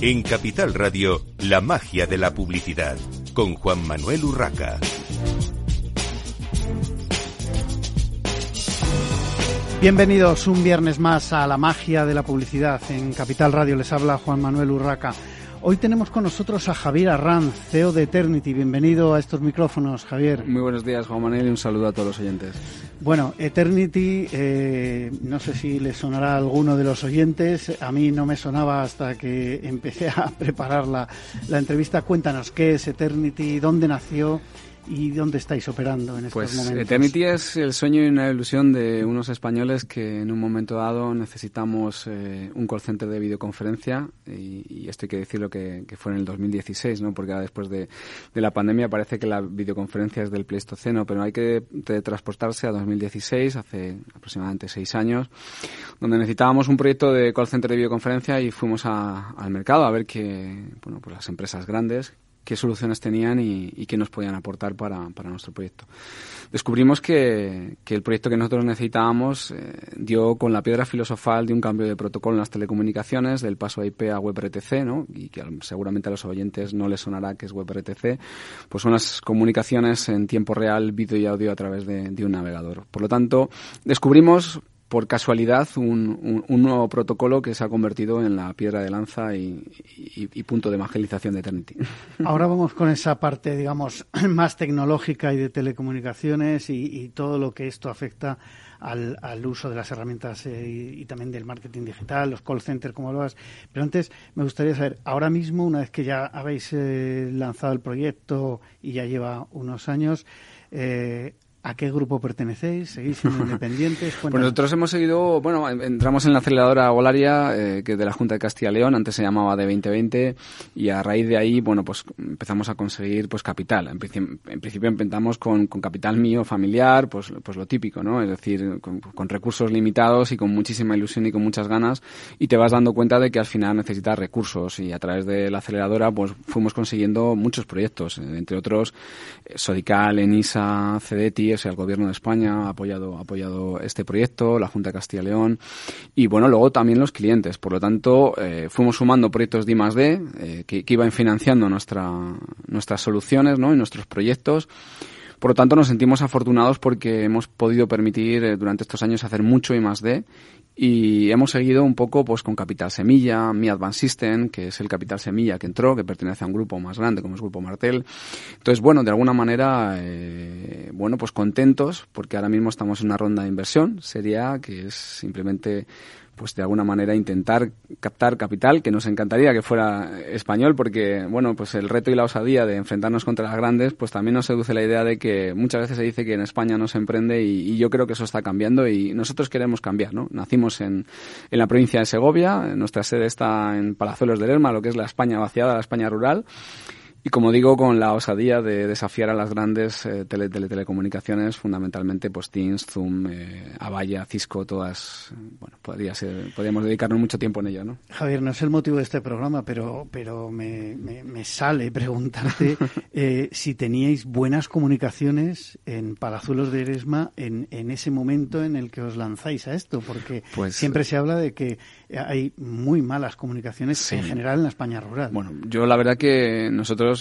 En Capital Radio, la magia de la publicidad, con Juan Manuel Urraca. Bienvenidos un viernes más a la magia de la publicidad. En Capital Radio les habla Juan Manuel Urraca. Hoy tenemos con nosotros a Javier Arranz, CEO de Eternity. Bienvenido a estos micrófonos, Javier. Muy buenos días, Juan Manuel, y un saludo a todos los oyentes. Bueno, Eternity, eh, no sé si le sonará a alguno de los oyentes. A mí no me sonaba hasta que empecé a preparar la, la entrevista. Cuéntanos, ¿qué es Eternity? ¿Dónde nació? ¿Y dónde estáis operando en estos pues, momentos? Eternity es el sueño y una ilusión de unos españoles que en un momento dado necesitamos eh, un call center de videoconferencia y, y, esto hay que decirlo que, que fue en el 2016, ¿no? porque después de, de, la pandemia parece que la videoconferencia es del Pleistoceno, pero hay que transportarse a 2016, hace aproximadamente seis años, donde necesitábamos un proyecto de call center de videoconferencia y fuimos a, al mercado a ver que bueno, pues las empresas grandes qué soluciones tenían y, y qué nos podían aportar para, para nuestro proyecto. Descubrimos que, que, el proyecto que nosotros necesitábamos eh, dio con la piedra filosofal de un cambio de protocolo en las telecomunicaciones, del paso IP a WebRTC, ¿no? y que seguramente a los oyentes no les sonará que es WebRTC, pues son las comunicaciones en tiempo real, vídeo y audio a través de, de un navegador. Por lo tanto, descubrimos por casualidad un, un, nuevo protocolo que se ha convertido en la piedra de lanza y, y, punto de evangelización de Eternity. Ahora vamos con esa parte, digamos, más tecnológica y de telecomunicaciones y, todo lo que esto afecta al, al uso de las herramientas eh, y, también del marketing digital, los call centers, como hablabas. Pero antes me gustaría saber, ahora mismo, una vez que ya habéis eh, lanzado el proyecto y ya lleva unos años, eh, ¿A qué grupo pertenecéis? ¿Seguís siendo independientes? pues nosotros hemos seguido, bueno, entramos en la aceleradora Volaria, eh, que de la Junta de Castilla y León, antes se llamaba de 2020, y a raíz de ahí, bueno, pues empezamos a conseguir pues capital. En, principio, en principio empezamos con, con, capital mío familiar, pues, pues lo típico, ¿no? Es decir, con, con, recursos limitados y con muchísima ilusión y con muchas ganas, y te vas dando cuenta de que al final necesitas recursos, y a través de la aceleradora, pues fuimos consiguiendo muchos proyectos, entre otros Sodical, Enisa, Cedeti, o sea, el gobierno de España ha apoyado, apoyado este proyecto, la Junta de Castilla y León, y bueno, luego también los clientes. Por lo tanto, eh, fuimos sumando proyectos de I D, eh, que, que, iban financiando nuestra, nuestras soluciones ¿no? y nuestros proyectos. Por lo tanto, nos sentimos afortunados porque hemos podido permitir eh, durante estos años hacer mucho I más D y hemos seguido un poco pues con Capital Semilla, Mi Advanced System, que es el Capital Semilla que entró, que pertenece a un grupo más grande como es Grupo Martel. Entonces, bueno, de alguna manera, eh, bueno, pues contentos porque ahora mismo estamos en una ronda de inversión, sería que es simplemente pues de alguna manera intentar captar capital, que nos encantaría que fuera español, porque bueno, pues el reto y la osadía de enfrentarnos contra las grandes, pues también nos seduce la idea de que muchas veces se dice que en España no se emprende y, yo creo que eso está cambiando y nosotros queremos cambiar, ¿no? Nacimos en, en la provincia de Segovia, nuestra sede está en Palazuelos de Lerma, lo que es la España vaciada, la España rural, y como digo, con la osadía de desafiar a las grandes eh, tele, tele, telecomunicaciones, fundamentalmente pues Teams, Zoom, eh, Avaya, Cisco, todas, bueno, podría ser, podríamos dedicarnos mucho tiempo en ello, ¿no? Javier, no es el motivo de este programa, pero, pero me, me, me sale preguntarte eh, si teníais buenas comunicaciones en Palazuelos de Eresma en, en ese momento en el que os lanzáis a esto, porque pues, siempre se habla de que hay muy malas comunicaciones sí. en general en la España rural. Bueno, yo la verdad que nosotros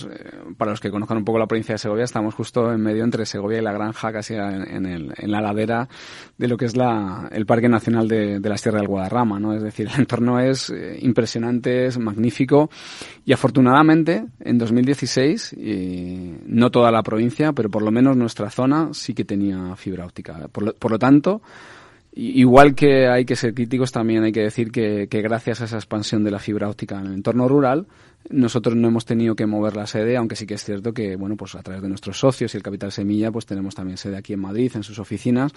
para los que conozcan un poco la provincia de Segovia, estamos justo en medio entre Segovia y La Granja, casi en, el, en la ladera de lo que es la, el Parque Nacional de, de la Sierra del Guadarrama. Es decir, el entorno es eh, impresionante, es magnífico y afortunadamente en 2016, y no toda la provincia, pero por lo menos nuestra zona sí que tenía fibra óptica. Por lo, tanto, Igual que hay que ser críticos, también hay que decir que, gracias a esa expansión de la fibra óptica en el entorno rural, nosotros no hemos tenido que mover la sede, aunque sí que es cierto que, bueno, pues a través de nuestros socios y el Capital Semilla, pues tenemos también sede aquí en Madrid, en sus oficinas,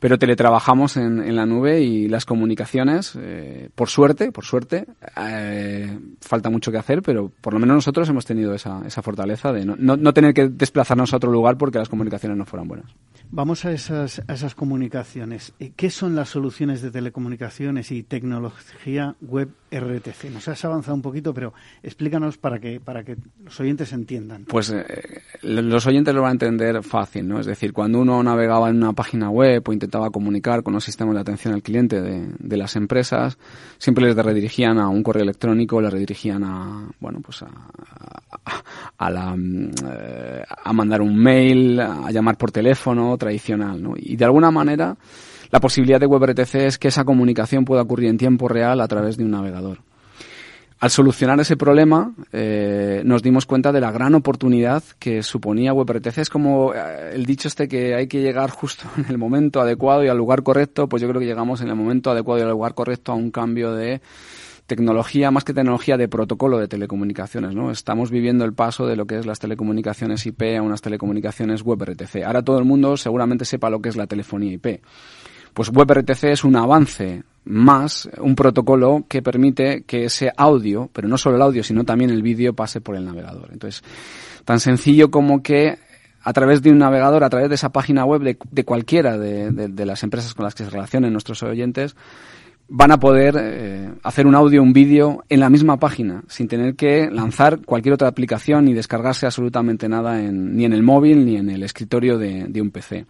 pero teletrabajamos en, en la nube y las comunicaciones, eh, por suerte, por suerte, eh, falta mucho que hacer, pero por lo menos nosotros hemos tenido esa, esa fortaleza de no, no, tener que desplazarnos a otro lugar porque las comunicaciones no fueran buenas. Vamos a esas, esas comunicaciones. Eh, ¿Qué son las soluciones de telecomunicaciones y tecnología web RTC? Nos has avanzado un poquito, pero explícanos para que, para que los oyentes entiendan. Pues eh, los oyentes lo van a entender fácil, ¿no? Es decir, cuando uno navegaba en una página web o intentaba comunicar con los sistemas de atención al cliente de, las empresas, siempre les redirigían a un correo electrónico, les redirigían a, bueno, pues a, la, eh, a mandar un mail, a llamar por teléfono tradicional, ¿no? Y de alguna manera la posibilidad de WebRTC es que esa comunicación pueda ocurrir en tiempo real a través de un navegador. Al solucionar ese problema, eh, nos dimos cuenta de la gran oportunidad que suponía WebRTC. Es como eh, el dicho este que hay que llegar justo en el momento adecuado y al lugar correcto, pues yo creo que llegamos en el momento adecuado y al lugar correcto a un cambio de tecnología, más que tecnología, de protocolo de telecomunicaciones, ¿no? Estamos viviendo el paso de lo que es las telecomunicaciones IP a unas telecomunicaciones WebRTC. Ahora todo el mundo seguramente sepa lo que es la telefonía IP. Pues WebRTC es un avance más, un protocolo que permite que ese audio, pero no solo el audio, sino también el vídeo, pase por el navegador. Entonces, tan sencillo como que a través de un navegador, a través de esa página web de, de cualquiera de, de, las empresas con las que se relacionen nuestros oyentes, van a poder eh, hacer un audio, un vídeo en la misma página, sin tener que lanzar cualquier otra aplicación ni descargarse absolutamente nada en, ni en el móvil ni en el escritorio de, de, un PC.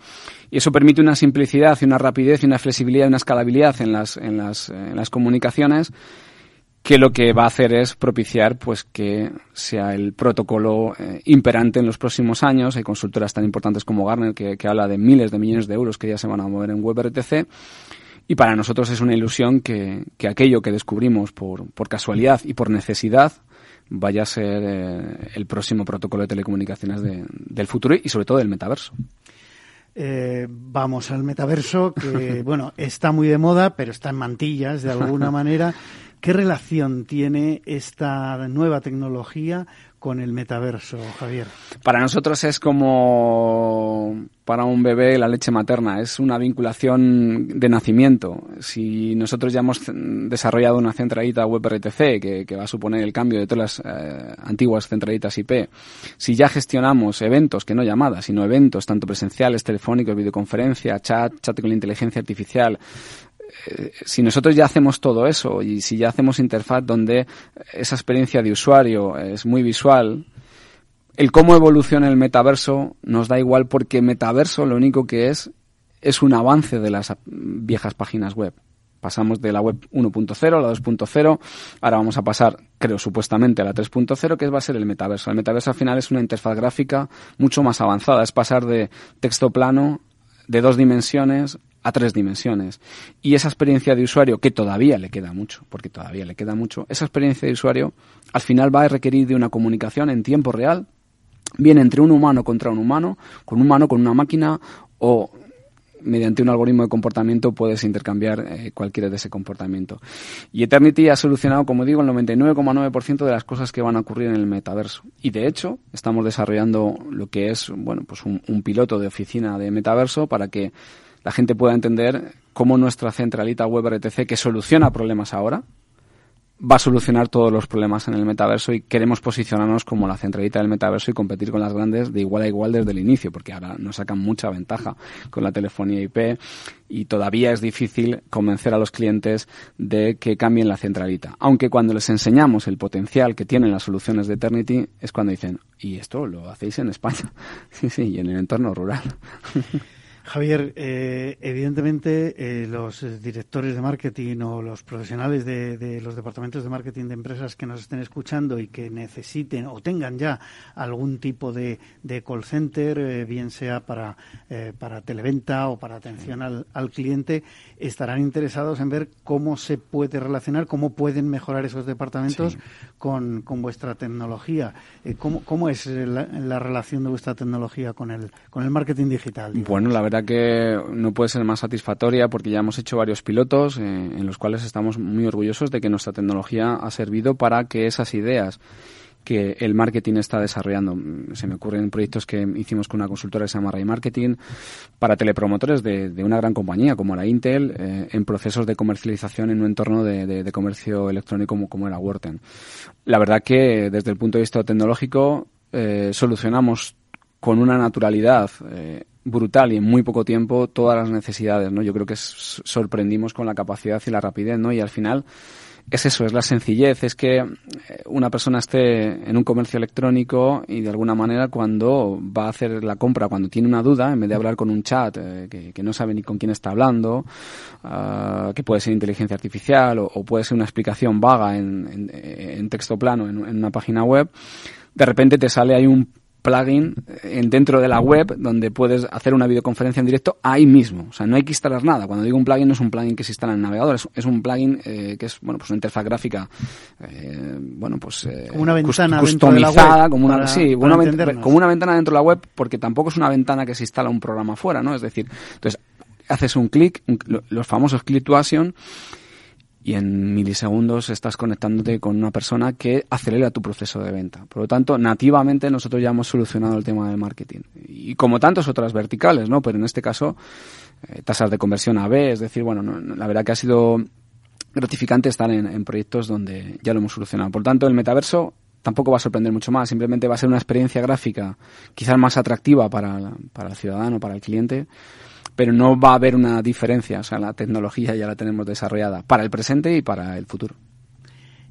Y eso permite una simplicidad una rapidez y una flexibilidad y una escalabilidad en las, en las, en las comunicaciones que lo que va a hacer es propiciar pues que sea el protocolo eh, imperante en los próximos años. Hay consultoras tan importantes como Gartner que, que habla de miles de millones de euros que ya se van a mover en WebRTC y para nosotros es una ilusión que, que aquello que descubrimos por, por, casualidad y por necesidad vaya a ser eh, el próximo protocolo de telecomunicaciones de, del futuro y sobre todo del metaverso. Eh, vamos al metaverso, que bueno, está muy de moda, pero está en mantillas de alguna manera. ¿Qué relación tiene esta nueva tecnología con el metaverso, Javier? Para nosotros es como para un bebé la leche materna, es una vinculación de nacimiento. Si nosotros ya hemos desarrollado una centralita WebRTC que, que va a suponer el cambio de todas las eh, antiguas centralitas IP, si ya gestionamos eventos, que no llamadas, sino eventos tanto presenciales, telefónicos, videoconferencia, chat, chat con la inteligencia artificial, si nosotros ya hacemos todo eso y si ya hacemos interfaz donde esa experiencia de usuario es muy visual, el cómo evoluciona el metaverso nos da igual porque metaverso lo único que es es un avance de las viejas páginas web. Pasamos de la web 1.0 a la 2.0, ahora vamos a pasar, creo supuestamente, a la 3.0, que va a ser el metaverso. El metaverso al final es una interfaz gráfica mucho más avanzada, es pasar de texto plano de dos dimensiones a tres dimensiones. Y esa experiencia de usuario, que todavía le queda mucho, porque todavía le queda mucho, esa experiencia de usuario al final va a requerir de una comunicación en tiempo real, bien entre un humano contra un humano, con un humano con una máquina o mediante un algoritmo de comportamiento puedes intercambiar eh, cualquiera de ese comportamiento. Y Eternity ha solucionado, como digo, el 99,9% de las cosas que van a ocurrir en el metaverso. Y de hecho, estamos desarrollando lo que es, bueno, pues un, un piloto de oficina de metaverso para que la gente pueda entender cómo nuestra centralita web RTC, que soluciona problemas ahora, va a solucionar todos los problemas en el metaverso y queremos posicionarnos como la centralita del metaverso y competir con las grandes de igual a igual desde el inicio, porque ahora nos sacan mucha ventaja con la telefonía IP y todavía es difícil convencer a los clientes de que cambien la centralita. Aunque cuando les enseñamos el potencial que tienen las soluciones de Eternity es cuando dicen, ¿y esto lo hacéis en España? sí, sí, y en el entorno rural. Javier, eh, evidentemente eh, los directores de marketing o los profesionales de, de, los departamentos de marketing de empresas que nos estén escuchando y que necesiten o tengan ya algún tipo de, de call center, eh, bien sea para, eh, para televenta o para atención al, al, cliente, estarán interesados en ver cómo se puede relacionar, cómo pueden mejorar esos departamentos sí. con, con, vuestra tecnología. Eh, ¿cómo, ¿Cómo es la, la, relación de vuestra tecnología con el, con el marketing digital? Digamos? Bueno, la verdad que no puede ser más satisfactoria porque ya hemos hecho varios pilotos eh, en los cuales estamos muy orgullosos de que nuestra tecnología ha servido para que esas ideas que el marketing está desarrollando. Se me ocurren proyectos que hicimos con una consultora que se llama Ray Marketing para telepromotores de, una gran compañía como la Intel eh, en procesos de comercialización en un entorno de, comercio electrónico como, como, era Wharton. La verdad que desde el punto de vista tecnológico eh, solucionamos con una naturalidad eh, brutal y en muy poco tiempo todas las necesidades, ¿no? Yo creo que sorprendimos con la capacidad y la rapidez, ¿no? Y al final es eso, es la sencillez, es que eh, una persona esté en un comercio electrónico y de alguna manera cuando va a hacer la compra, cuando tiene una duda, en vez de hablar con un chat eh, que, no sabe ni con quién está hablando, uh, que puede ser inteligencia artificial o, puede ser una explicación vaga en, en, texto plano en, en una página web, de repente te sale ahí un plugin en, dentro de la web donde puedes hacer una videoconferencia en directo ahí mismo. O sea, no hay que instalar nada. Cuando digo un plugin no es un plugin que se instala en el navegador, es, un plugin eh, que es bueno pues una interfaz gráfica eh, bueno pues eh, como una ventana customizada, como una sí, como una ventana dentro de la web porque tampoco es una ventana que se instala un programa fuera, ¿no? Es decir, entonces haces un clic, los famosos click to action y en milisegundos estás conectándote con una persona que acelera tu proceso de venta. Por lo tanto, nativamente nosotros ya hemos solucionado el tema del marketing. Y como tantas otras verticales, ¿no? Pero en este caso, eh, tasas de conversión AB, es decir, bueno, la verdad que ha sido gratificante estar en, proyectos donde ya lo hemos solucionado. Por lo tanto, el metaverso tampoco va a sorprender mucho más, simplemente va a ser una experiencia gráfica quizás más atractiva para, para el ciudadano, para el cliente, pero no va a haber una diferencia. O sea, la tecnología ya la tenemos desarrollada para el presente y para el futuro.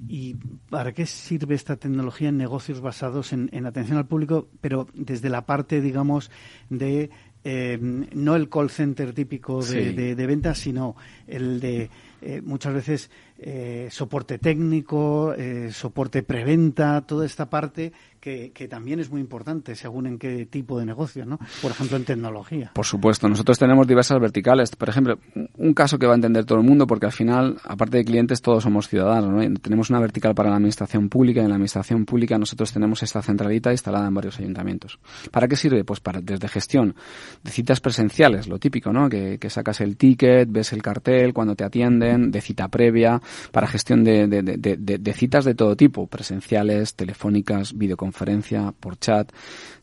¿Y para qué sirve esta tecnología en negocios basados en, atención al público, pero desde la parte, digamos, de eh, no el call center típico de, de, ventas, sino el de eh, muchas veces eh, soporte técnico, soporte preventa, toda esta parte que, también es muy importante según en qué tipo de negocio, ¿no? Por ejemplo, en tecnología. Por supuesto, nosotros tenemos diversas verticales. Por ejemplo, un caso que va a entender todo el mundo, porque al final, aparte de clientes, todos somos ciudadanos, ¿no? Tenemos una vertical para la administración pública y en la administración pública nosotros tenemos esta centralita instalada en varios ayuntamientos. ¿Para qué sirve? Pues para desde gestión de citas presenciales, lo típico, ¿no? Que, sacas el ticket, ves el cartel cuando te atienden, de cita previa, para gestión de, citas de todo tipo, presenciales, telefónicas, videoconferencias conferencia, por chat.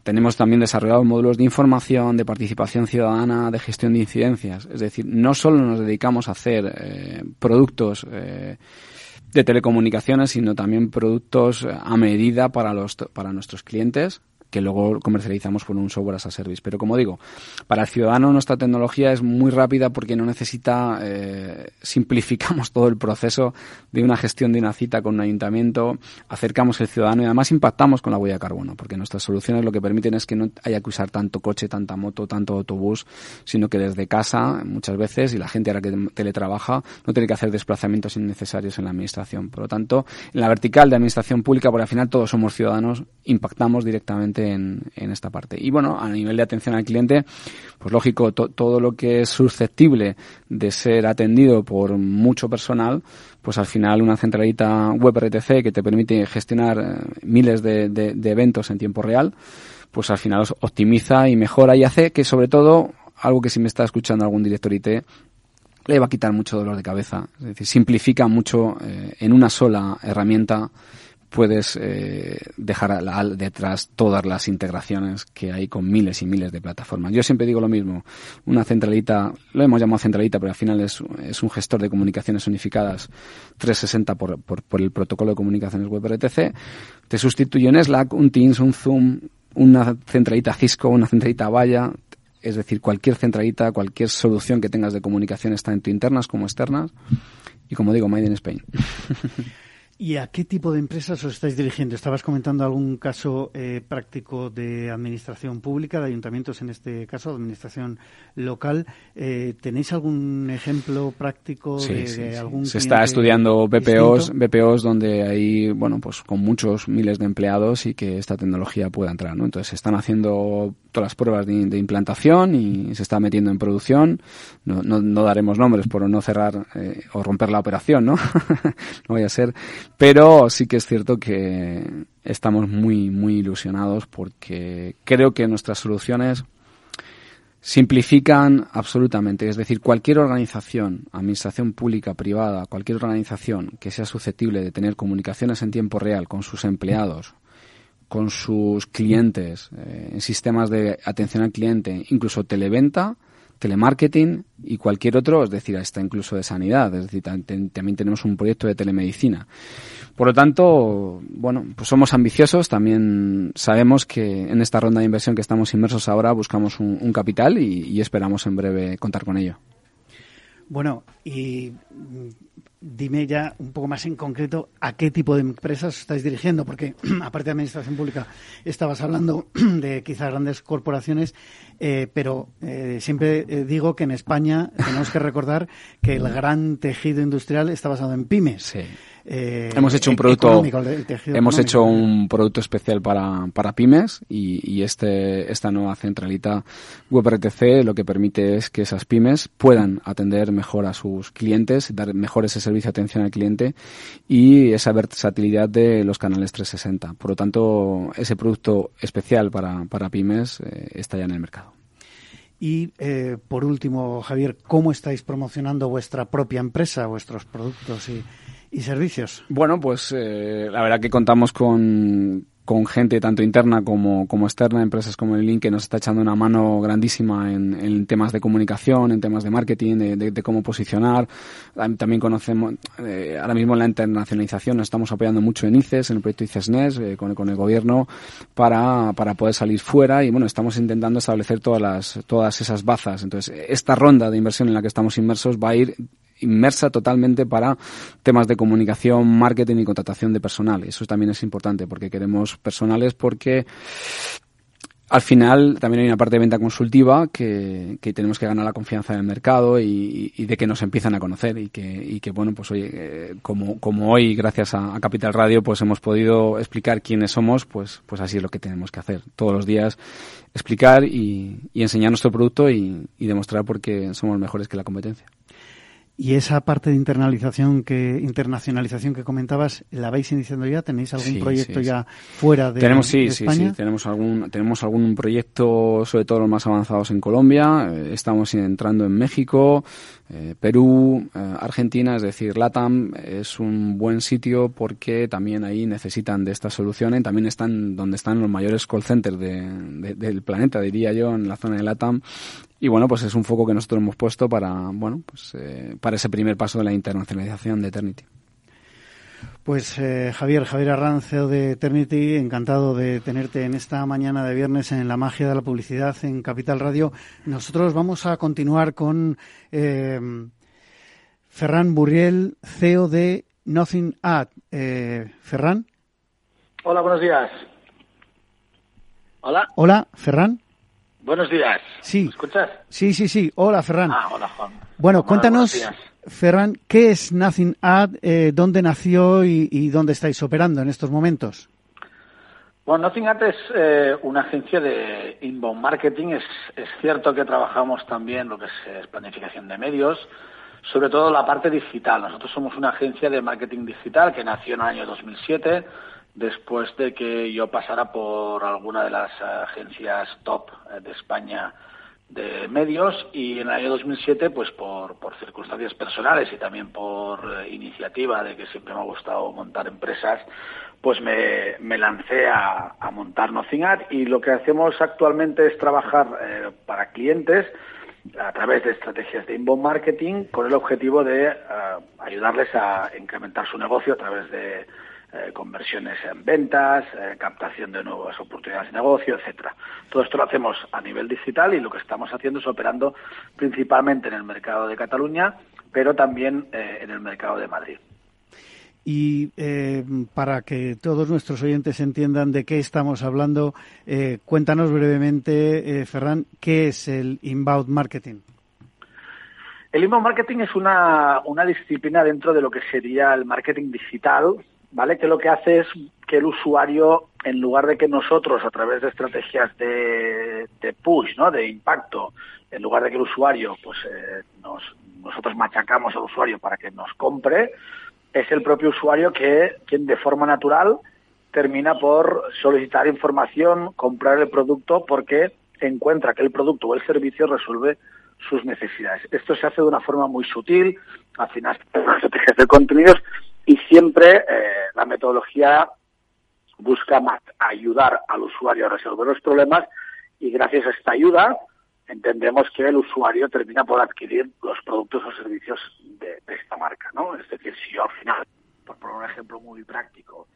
Tenemos también desarrollados módulos de información, de participación ciudadana, de gestión de incidencias. Es decir, no solo nos dedicamos a hacer eh, productos eh, de telecomunicaciones, sino también productos a medida para, los, para nuestros clientes que luego comercializamos por un software as a service. Pero como digo, para el ciudadano nuestra tecnología es muy rápida porque no necesita, eh, simplificamos todo el proceso de una gestión de una cita con un ayuntamiento, acercamos el ciudadano y además impactamos con la huella de carbono, porque nuestras soluciones lo que permiten es que no haya que usar tanto coche, tanta moto, tanto autobús, sino que desde casa muchas veces, y la gente ahora que teletrabaja, no tiene que hacer desplazamientos innecesarios en la administración. Por lo tanto, en la vertical de administración pública, por al final todos somos ciudadanos, impactamos directamente en, esta parte. Y bueno, a nivel de atención al cliente, pues lógico, todo lo que es susceptible de ser atendido por mucho personal, pues al final una centralita web RTC que te permite gestionar eh, miles de, eventos en tiempo real, pues al final optimiza y mejora y hace que sobre todo, algo que si me está escuchando algún director IT, le va a quitar mucho dolor de cabeza. Es decir, simplifica mucho eh, en una sola herramienta puedes eh, dejar detrás todas las integraciones que hay con miles y miles de plataformas. Yo siempre digo lo mismo, una centralita, lo hemos llamado centralita, pero al final es, es un gestor de comunicaciones unificadas 360 por, por, por, el protocolo de comunicaciones web RTC, te sustituye un Slack, un Teams, un Zoom, una centralita Cisco, una centralita Vaya, es decir, cualquier centralita, cualquier solución que tengas de comunicación, tanto internas como externas. Y como digo, Made in Spain. ¿Y a qué tipo de empresas os estáis dirigiendo? Estabas comentando algún caso eh, práctico de administración pública, de ayuntamientos en este caso, de administración local. Eh, ¿Tenéis algún ejemplo práctico de, algún Se está estudiando BPOs, BPOs donde hay, bueno, pues con muchos miles de empleados y que esta tecnología pueda entrar, ¿no? Entonces se están haciendo todas las pruebas de, implantación y se está metiendo en producción. No, no, daremos nombres por no cerrar eh, o romper la operación, ¿no? no voy a ser pero sí que es cierto que estamos muy, muy ilusionados porque creo que nuestras soluciones simplifican absolutamente. Es decir, cualquier organización, administración pública, privada, cualquier organización que sea susceptible de tener comunicaciones en tiempo real con sus empleados, con sus clientes, eh, en sistemas de atención al cliente, incluso televenta, telemarketing y cualquier otro, es decir, hasta incluso de sanidad, es decir, también tenemos un proyecto de telemedicina. Por lo tanto, bueno, pues somos ambiciosos. También sabemos que en esta ronda de inversión que estamos inmersos ahora buscamos un, capital y esperamos en breve contar con ello. Bueno, y dime ya un poco más en concreto a qué tipo de empresas estáis dirigiendo, porque aparte de administración pública estabas hablando de quizás grandes corporaciones, eh, pero eh, siempre eh, digo que en España tenemos que recordar que el gran tejido industrial está basado en pymes. Sí. Eh, hemos hecho un producto hemos hecho un producto especial para, para pymes y, este esta nueva centralita WebRTC lo que permite es que esas pymes puedan atender mejor a sus clientes dar mejor ese servicio de atención al cliente y esa versatilidad de los canales 360 por lo tanto ese producto especial para, para pymes eh, está ya en el mercado. Y eh, por último, Javier, ¿cómo estáis promocionando vuestra propia empresa, vuestros productos y, y servicios? Bueno, pues eh, la verdad que contamos con, con gente tanto interna como, como externa, empresas como el Link, que nos está echando una mano grandísima en, en temas de comunicación, en temas de marketing, de, de, cómo posicionar. También conocemos, eh, ahora mismo la internacionalización nos estamos apoyando mucho en ICES, en el proyecto ICESNES, eh, con, con, el gobierno, para, para poder salir fuera y bueno, estamos intentando establecer todas las, todas esas bazas. Entonces, esta ronda de inversión en la que estamos inmersos va a ir inmersa totalmente para temas de comunicación, marketing y contratación de personal. Eso también es importante porque queremos personales porque al final también hay una parte de venta consultiva que, tenemos que ganar la confianza del mercado y, de que nos empiezan a conocer y que, y que bueno, pues oye, eh, como, como hoy gracias a, Capital Radio pues hemos podido explicar quiénes somos, pues, pues así es lo que tenemos que hacer. Todos los días explicar y, y enseñar nuestro producto y, y demostrar por qué somos mejores que la competencia. Y esa parte de internalización que internacionalización que comentabas, ¿la vais iniciando ya? ¿Tenéis algún proyecto ya fuera de, tenemos, sí, España? Sí, sí, tenemos algún tenemos algún proyecto, sobre todo los más avanzados en Colombia. Eh, estamos entrando en México, eh, Perú, eh, Argentina, es decir, LATAM es un buen sitio porque también ahí necesitan de estas soluciones. También están donde están los mayores call centers del planeta, diría yo, en la zona de LATAM y bueno, pues es un foco que nosotros hemos puesto para, bueno, pues, eh, para ese primer paso de la internacionalización de Eternity. Pues eh, Javier, Javier Arrancio de Eternity, encantado de tenerte en esta mañana de viernes en la magia de la publicidad en Capital Radio. Nosotros vamos a continuar con eh, Ferran Burriel, CEO de Nothing Ad. Eh, Ferran. Hola, buenos días. Hola. Hola, Ferran. Buenos días. Sí. ¿Me escuchas? Sí, sí, sí. Hola, Ferran. Ah, hola, Juan. Bueno, cuéntanos, Ferran, ¿qué es Nothing Ad? Eh, ¿Dónde nació y, dónde estáis operando en estos momentos? Bueno, Nothing Ad es eh, una agencia de inbound marketing. Es, es, cierto que trabajamos también lo que es, planificación de medios, sobre todo la parte digital. Nosotros somos una agencia de marketing digital que nació en el año 2007 después de que yo pasara por alguna de las agencias top eh, de España de medios y en el año 2007, pues por, por circunstancias personales y también por eh, iniciativa de que siempre me ha gustado montar empresas, pues me, me lancé a, montar Nocingat y lo que hacemos actualmente es trabajar eh, para clientes a través de estrategias de inbound marketing con el objetivo de ayudarles a incrementar su negocio a través de eh, conversiones en ventas, eh, captación de nuevas oportunidades de negocio, etcétera. Todo esto lo hacemos a nivel digital y lo que estamos haciendo es operando principalmente en el mercado de Cataluña, pero también eh, en el mercado de Madrid. Y para que todos nuestros oyentes entiendan de qué estamos hablando, cuéntanos brevemente, Ferran, ¿qué es el inbound marketing? El inbound marketing es una, una disciplina dentro de lo que sería el marketing digital, ¿vale? Que lo que hace es que el usuario, en lugar de que nosotros, a través de estrategias de, push, ¿no? De impacto, en lugar de que el usuario, pues eh, nos, nosotros machacamos al usuario para que nos compre, es el propio usuario que, quien de forma natural termina por solicitar información, comprar el producto porque encuentra que el producto o el servicio resuelve sus necesidades. Esto se hace de una forma muy sutil, al final, estrategias de contenidos y siempre eh, la metodología busca más ayudar al usuario a resolver los problemas y gracias a esta ayuda entendemos que el usuario termina por adquirir los productos o servicios de, esta marca, ¿no? Es decir, si yo al final por poner un ejemplo muy práctico,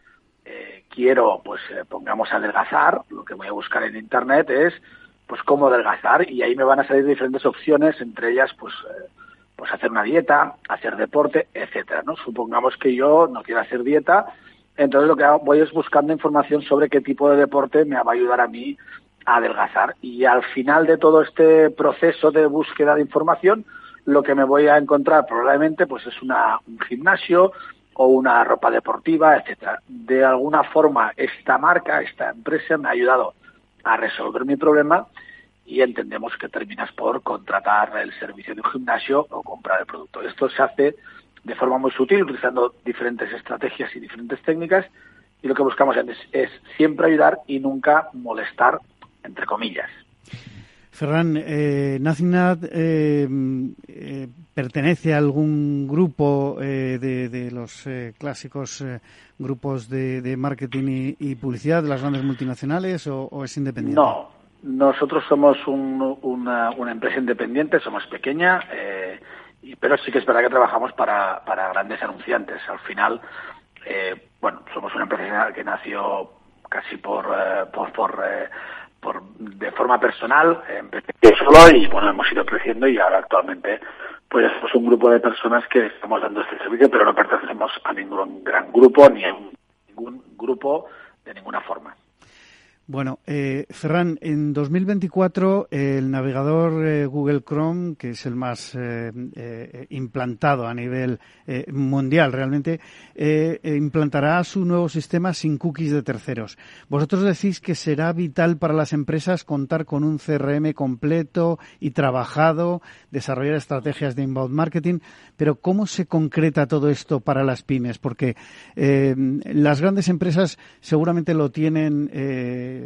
eh, quiero, pues eh, pongamos adelgazar, lo que voy a buscar en Internet es, pues cómo adelgazar y ahí me van a salir diferentes opciones, entre ellas, pues, eh, pues hacer una dieta, hacer deporte, etcétera, ¿no? Supongamos que yo no quiero hacer dieta, entonces lo que voy es buscando información sobre qué tipo de deporte me va a ayudar a mí a adelgazar. Y al final de todo este proceso de búsqueda de información, lo que me voy a encontrar probablemente pues es una, un gimnasio o una ropa deportiva, etcétera. De alguna forma esta marca, esta empresa me ha ayudado a resolver mi problema y entendemos que terminas por contratar el servicio de un gimnasio o comprar el producto. Esto se hace de forma muy sutil, utilizando diferentes estrategias y diferentes técnicas, y lo que buscamos es, es siempre ayudar y nunca molestar, entre comillas. Ferran, eh, eh, eh, pertenece a algún grupo eh, de, los clásicos grupos de, marketing y, publicidad de las grandes multinacionales o, es independiente? No, nosotros somos una, empresa independiente, somos pequeña, pero sí que es verdad que trabajamos para, grandes anunciantes. Al final, bueno, somos una empresa que nació casi por, por, por de forma personal, empecé solo y bueno, hemos ido creciendo y ahora actualmente pues somos un grupo de personas que estamos dando este servicio, pero no pertenecemos a ningún gran grupo ni a ningún grupo de ninguna forma. Bueno, eh, Ferran, en 2024 el navegador eh, Google Chrome, que es el más eh, eh, implantado a nivel mundial realmente, implantará su nuevo sistema sin cookies de terceros. Vosotros decís que será vital para las empresas contar con un CRM completo y trabajado, desarrollar estrategias de inbound marketing, pero ¿cómo se concreta todo esto para las pymes? Porque las grandes empresas seguramente lo tienen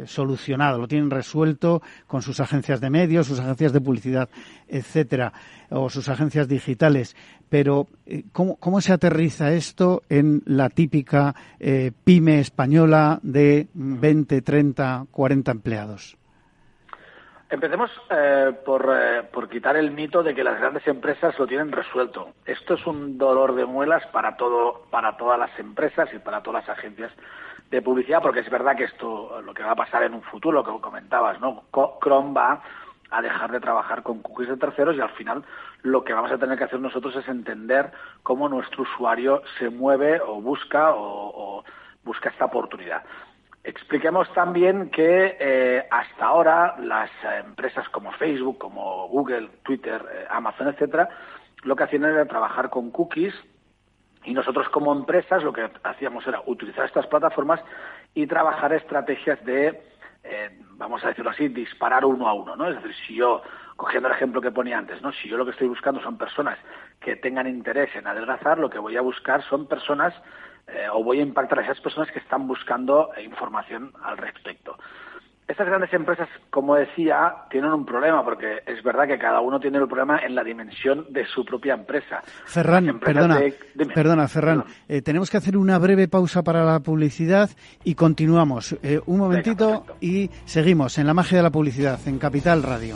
solucionado, lo tienen resuelto con sus agencias de medios, sus agencias de publicidad, etcétera, o sus agencias digitales. Pero, eh, ¿cómo, se aterriza esto en la típica eh, pyme española de 20, 30, 40 empleados? Empecemos eh, por, por, quitar el mito de que las grandes empresas lo tienen resuelto. Esto es un dolor de muelas para todo, para todas las empresas y para todas las agencias de publicidad, porque es verdad que esto, lo que va a pasar en un futuro, lo que comentabas, ¿no? Chrome va a dejar de trabajar con cookies de terceros y al final lo que vamos a tener que hacer nosotros es entender cómo nuestro usuario se mueve o busca o, busca esta oportunidad. Expliquemos también que eh, hasta ahora las empresas como Facebook, como Google, Twitter, eh, Amazon, etcétera, lo que hacían era trabajar con cookies y nosotros como empresas lo que hacíamos era utilizar estas plataformas y trabajar estrategias de, eh, vamos a decirlo así, disparar uno a uno, ¿no? Es decir, si yo, cogiendo el ejemplo que ponía antes, ¿no? Si yo lo que estoy buscando son personas que tengan interés en adelgazar, lo que voy a buscar son personas eh, o voy a impactar a esas personas que están buscando información al respecto. Estas grandes empresas, como decía, tienen un problema, porque es verdad que cada uno tiene el problema en la dimensión de su propia empresa. Ferran, perdona, perdona, Ferran, eh, tenemos que hacer una breve pausa para la publicidad y continuamos. Eh, un momentito y seguimos en la magia de la publicidad, en Capital Radio.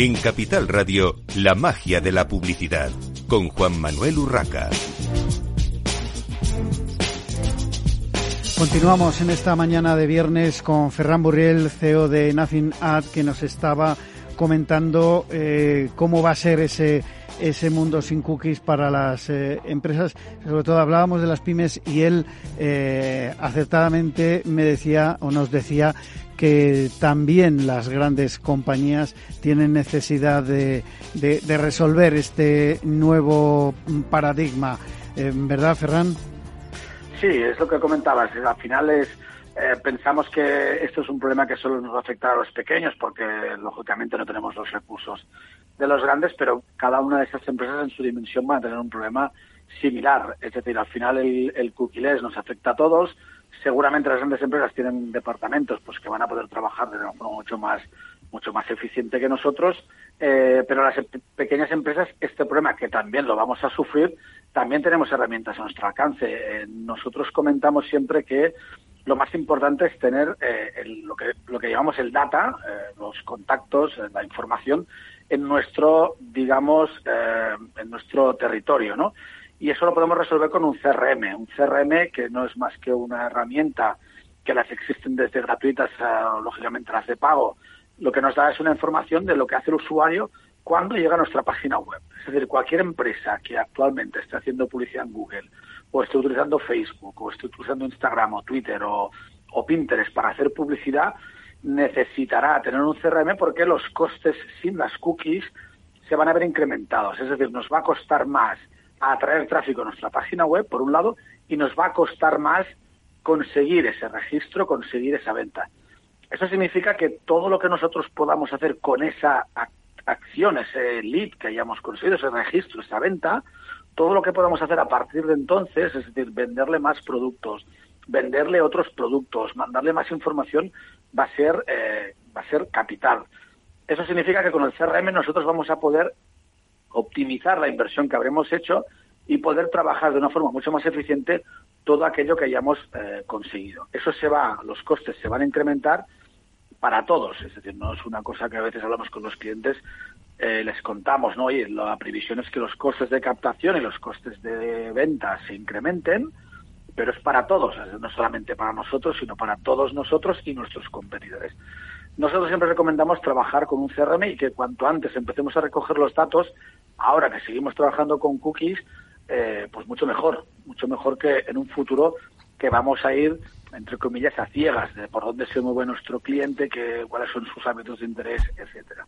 En Capital Radio, la magia de la publicidad, con Juan Manuel Urraca. Continuamos en esta mañana de viernes con Ferran Burriel, CEO de Nothing Ad, que nos estaba comentando eh, cómo va a ser ese ese mundo sin cookies para las eh, empresas. Sobre todo hablábamos de las pymes y él eh, acertadamente me decía o nos decía que también las grandes compañías tienen necesidad de, de, resolver este nuevo paradigma. Eh, ¿Verdad, Ferran? Sí, es lo que comentabas. Al final es, eh, pensamos que esto es un problema que solo nos va a afectar a los pequeños porque, lógicamente, no tenemos los recursos de los grandes, pero cada una de esas empresas en su dimensión va a tener un problema similar. Es decir, al final el, el cookie-less nos afecta a todos seguramente las grandes empresas tienen departamentos pues que van a poder trabajar de una forma mucho más mucho más eficiente que nosotros, eh, pero las pequeñas empresas este problema que también lo vamos a sufrir, también tenemos herramientas a nuestro alcance. Eh, nosotros comentamos siempre que lo más importante es tener eh, lo que lo que llamamos el data, los contactos, la información en nuestro digamos en nuestro territorio, ¿no? Y eso lo podemos resolver con un CRM, un CRM que no es más que una herramienta que las existen desde gratuitas, lógicamente las de pago, lo que nos da es una información de lo que hace el usuario cuando llega a nuestra página web. Es decir, cualquier empresa que actualmente esté haciendo publicidad en Google, o esté utilizando Facebook, o esté utilizando Instagram, o Twitter, o, o Pinterest para hacer publicidad, necesitará tener un CRM porque los costes sin las cookies se van a ver incrementados. Es decir, nos va a costar más a atraer tráfico a nuestra página web, por un lado, y nos va a costar más conseguir ese registro, conseguir esa venta. Eso significa que todo lo que nosotros podamos hacer con esa acción, ese lead que hayamos conseguido, ese registro, esa venta, todo lo que podamos hacer a partir de entonces, es decir, venderle más productos, venderle otros productos, mandarle más información, va a ser, eh, va a ser capital. Eso significa que con el CRM nosotros vamos a poder optimizar la inversión que habremos hecho y poder trabajar de una forma mucho más eficiente todo aquello que hayamos eh, conseguido. Eso se va, los costes se van a incrementar para todos, es decir, no es una cosa que a veces hablamos con los clientes, eh, les contamos, ¿no? Oye, la previsión es que los costes de captación y los costes de venta se incrementen, pero es para todos, no solamente para nosotros, sino para todos nosotros y nuestros competidores. Nosotros siempre recomendamos trabajar con un CRM y que cuanto antes empecemos a recoger los datos, ahora que seguimos trabajando con cookies, eh, pues mucho mejor, mucho mejor que en un futuro que vamos a ir, entre comillas, a ciegas de por dónde se mueve nuestro cliente, que, cuáles son sus hábitos de interés, etcétera.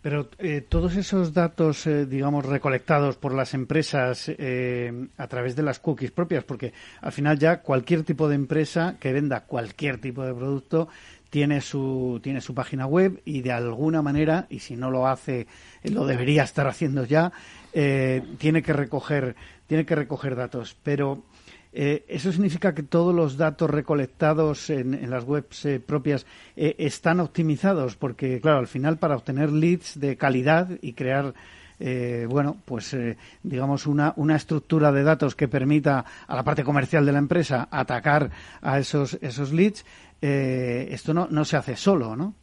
Pero eh, todos esos datos, eh, digamos, recolectados por las empresas a través de las cookies propias, porque al final ya cualquier tipo de empresa que venda cualquier tipo de producto tiene su, tiene su página web y de alguna manera, y si no lo hace, lo debería estar haciendo ya, eh, tiene que recoger, tiene que recoger datos. Pero eh, ¿Eso significa que todos los datos recolectados en, las webs eh, propias están optimizados? Porque, claro, al final para obtener leads de calidad y crear, bueno, pues digamos una, una estructura de datos que permita a la parte comercial de la empresa atacar a esos, esos leads, eh, esto no, no se hace solo, ¿no?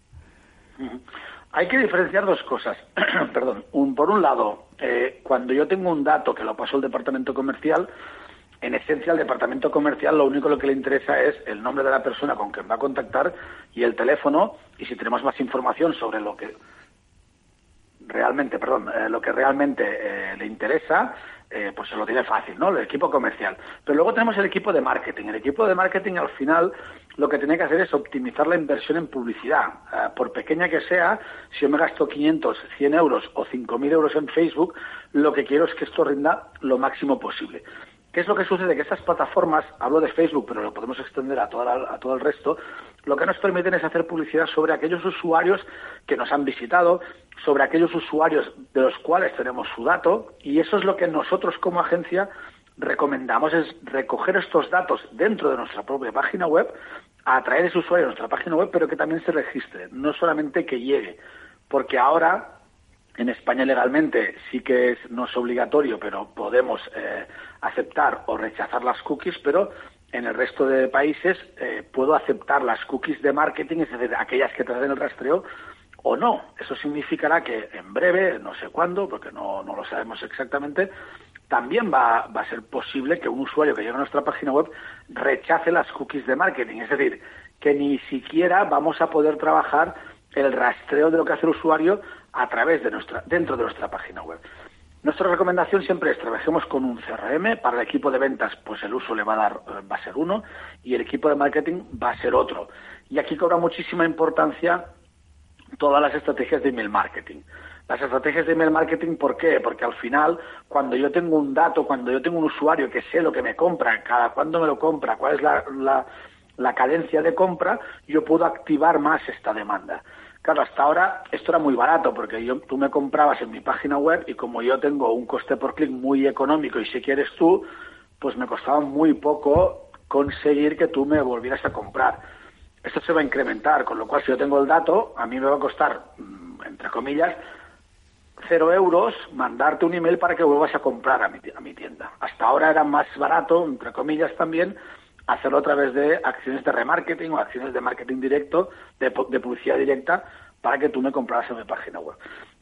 Hay que diferenciar dos cosas. Perdón. Un, por un lado, eh, cuando yo tengo un dato que lo paso al departamento comercial, en esencia al departamento comercial lo único que le interesa es el nombre de la persona con quien va a contactar y el teléfono y si tenemos más información sobre lo que realmente, perdón, eh, lo que realmente eh, le interesa, eh, pues se lo tiene fácil, ¿no? El equipo comercial. Pero luego tenemos el equipo de marketing. El equipo de marketing al final lo que tiene que hacer es optimizar la inversión en publicidad. por pequeña que sea, si yo me gasto 500, 100 euros o 5.000 euros en Facebook, lo que quiero es que esto rinda lo máximo posible. ¿Qué es lo que sucede? Que estas plataformas, hablo de Facebook, pero lo podemos extender a, a todo el resto, lo que nos permiten es hacer publicidad sobre aquellos usuarios que nos han visitado, sobre aquellos usuarios de los cuales tenemos su dato, y eso es lo que nosotros como agencia recomendamos, es recoger estos datos dentro de nuestra propia página web, atraer ese usuario a nuestra página web, pero que también se registre, no solamente que llegue, porque ahora en España legalmente sí que no es obligatorio, pero podemos eh, aceptar o rechazar las cookies, pero en el resto de países eh, puedo aceptar las cookies de marketing, es decir, aquellas que traen el rastreo, o no. Eso significará que en breve, no sé cuándo, porque no, lo sabemos exactamente, también va, a ser posible que un usuario que llegue a nuestra página web rechace las cookies de marketing. Es decir, que ni siquiera vamos a poder trabajar el rastreo de lo que hace el usuario a través de nuestra, dentro de nuestra página web. Nuestra recomendación siempre es trabajemos con un CRM. Para el equipo de ventas, pues el uso le va a dar, eh, va a ser uno, y el equipo de marketing va a ser otro. Y aquí cobra muchísima importancia todas las estrategias de email marketing. Las estrategias de email marketing, ¿por qué? Porque al final, cuando yo tengo un dato, cuando yo tengo un usuario que sé lo que me compra, cada cuándo me lo compra, cuál es la, la, la cadencia de compra, yo puedo activar más esta demanda. Claro, hasta ahora esto era muy barato porque yo, tú me comprabas en mi página web y como yo tengo un coste por clic muy económico y si quieres tú, pues me costaba muy poco conseguir que tú me volvieras a comprar. Esto se va a incrementar, con lo cual si yo tengo el dato, a mí me va a costar, mm, entre comillas, cero euros mandarte un email para que vuelvas a comprar a mi, a mi tienda. Hasta ahora era más barato, entre comillas también, hacerlo a través de acciones de remarketing o acciones de marketing directo, de, publicidad directa, para que tú me compraras en mi página web.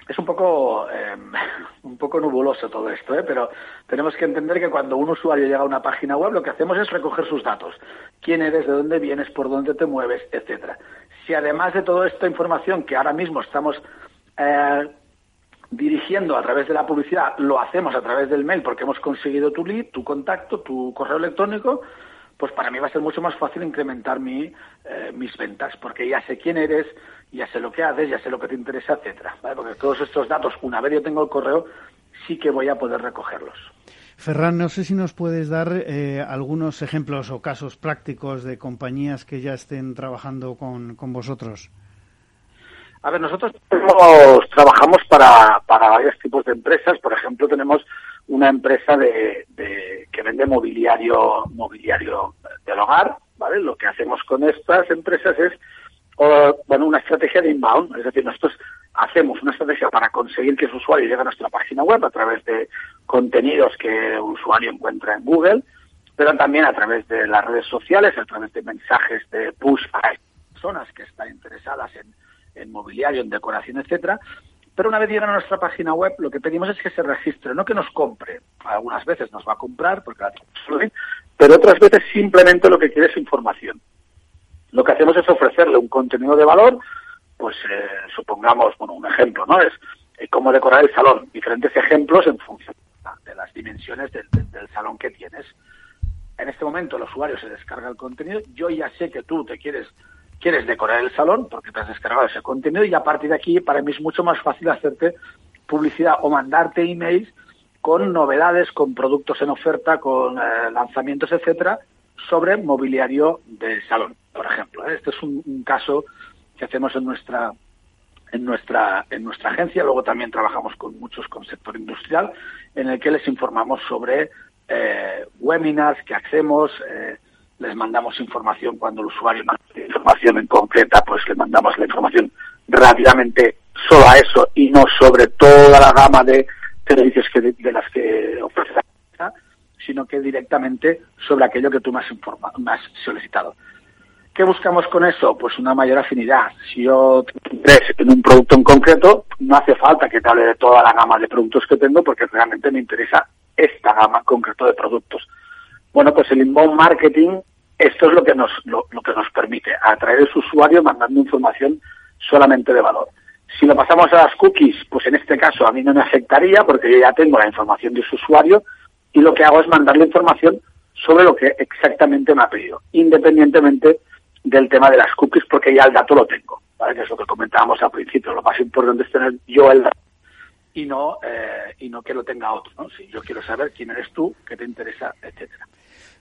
Es un poco, em, un poco nubuloso todo esto, ¿eh? pero tenemos que entender que cuando un usuario llega a una página web, lo que hacemos es recoger sus datos. Quién eres, de dónde vienes, por dónde te mueves, etcétera. Si además de toda esta información que ahora mismo estamos eh, dirigiendo a través de la publicidad, lo hacemos a través del mail porque hemos conseguido tu lead, tu contacto, tu correo electrónico, pues para mí va a ser mucho más fácil incrementar mi, eh, mis ventas, porque ya sé quién eres, ya sé lo que haces, ya sé lo que te interesa, etcétera. Porque todos estos datos, una vez yo tengo el correo, sí que voy a poder recogerlos. Ferran, no sé si nos puedes dar eh, algunos ejemplos o casos prácticos de compañías que ya estén trabajando con, con vosotros. A ver, nosotros trabajamos para, para varios tipos de empresas. Por ejemplo, tenemos una empresa de, que vende mobiliario, mobiliario del hogar, ¿vale? Lo que hacemos con estas empresas es, bueno, una estrategia de inbound, es decir, nosotros hacemos una estrategia para conseguir que ese usuario llegue a nuestra página web a través de contenidos que el usuario encuentra en Google, pero también a través de las redes sociales, a través de mensajes de push a personas que están interesadas en, en mobiliario, en decoración, etcétera, pero una vez llegan a nuestra página web, lo que pedimos es que se registre, no que nos compre. Algunas veces nos va a comprar, porque la pero otras veces simplemente lo que quiere es información. Lo que hacemos es ofrecerle un contenido de valor, pues eh, supongamos, bueno, un ejemplo, ¿no? Es eh, cómo decorar el salón, diferentes ejemplos en función de las dimensiones del, del salón que tienes. En este momento el usuario se descarga el contenido, yo ya sé que tú te quieres quieres decorar el salón porque te has descargado ese contenido y a partir de aquí para mí es mucho más fácil hacerte publicidad o mandarte emails con novedades, con productos en oferta, con eh, lanzamientos, etcétera, sobre mobiliario de salón, por ejemplo. ¿eh? Este es un, caso que hacemos en nuestra en nuestra en nuestra agencia. Luego también trabajamos con muchos con sector industrial, en el que les informamos sobre eh, webinars que hacemos, les mandamos información cuando el usuario manda información en concreta, pues le mandamos la información rápidamente solo a eso y no sobre toda la gama de servicios que de, las que ofrece la empresa, sino que directamente sobre aquello que tú me has, informado, me solicitado. ¿Qué buscamos con eso? Pues una mayor afinidad. Si yo te en un producto en concreto, no hace falta que te hable de toda la gama de productos que tengo porque realmente me interesa esta gama en concreto de productos. Bueno, pues el inbound marketing, esto es lo que nos, lo, que nos permite, atraer a su usuario mandando información solamente de valor. Si lo pasamos a las cookies, pues en este caso a mí no me afectaría porque yo ya tengo la información de su usuario y lo que hago es mandarle información sobre lo que exactamente me ha pedido, independientemente del tema de las cookies, porque ya el dato lo tengo, ¿vale? que es lo que comentábamos al principio. Lo más importante es tener yo el dato y no, eh, y no que lo tenga otro. ¿no? Si yo quiero saber quién eres tú, qué te interesa, etcétera.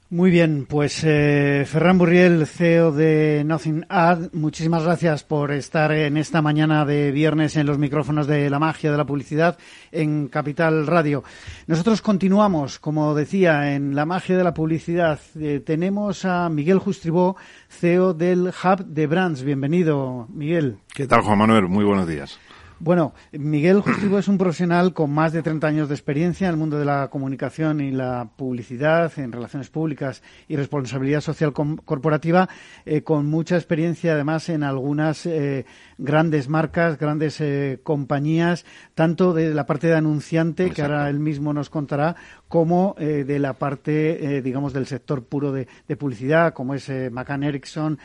Muy bien, pues eh, Ferran Burriel, CEO de Nothing Ad, muchísimas gracias por estar en esta mañana de viernes en los micrófonos de la magia de la publicidad en Capital Radio. Nosotros continuamos, como decía, en la magia de la publicidad. Eh, tenemos a Miguel Justribó, CEO del Hub de Brands. Bienvenido, Miguel. ¿Qué tal, Juan Manuel? Muy buenos días. Bueno, Miguel Justivo es un profesional con más de 30 años de experiencia en el mundo de la comunicación y la publicidad, en relaciones públicas y responsabilidad social corporativa, eh, con mucha experiencia además en algunas eh, grandes marcas, grandes eh, compañías, tanto de la parte de anunciante, que ahora él mismo nos contará, como de la parte, digamos, del sector puro de, publicidad, como es McCann Erickson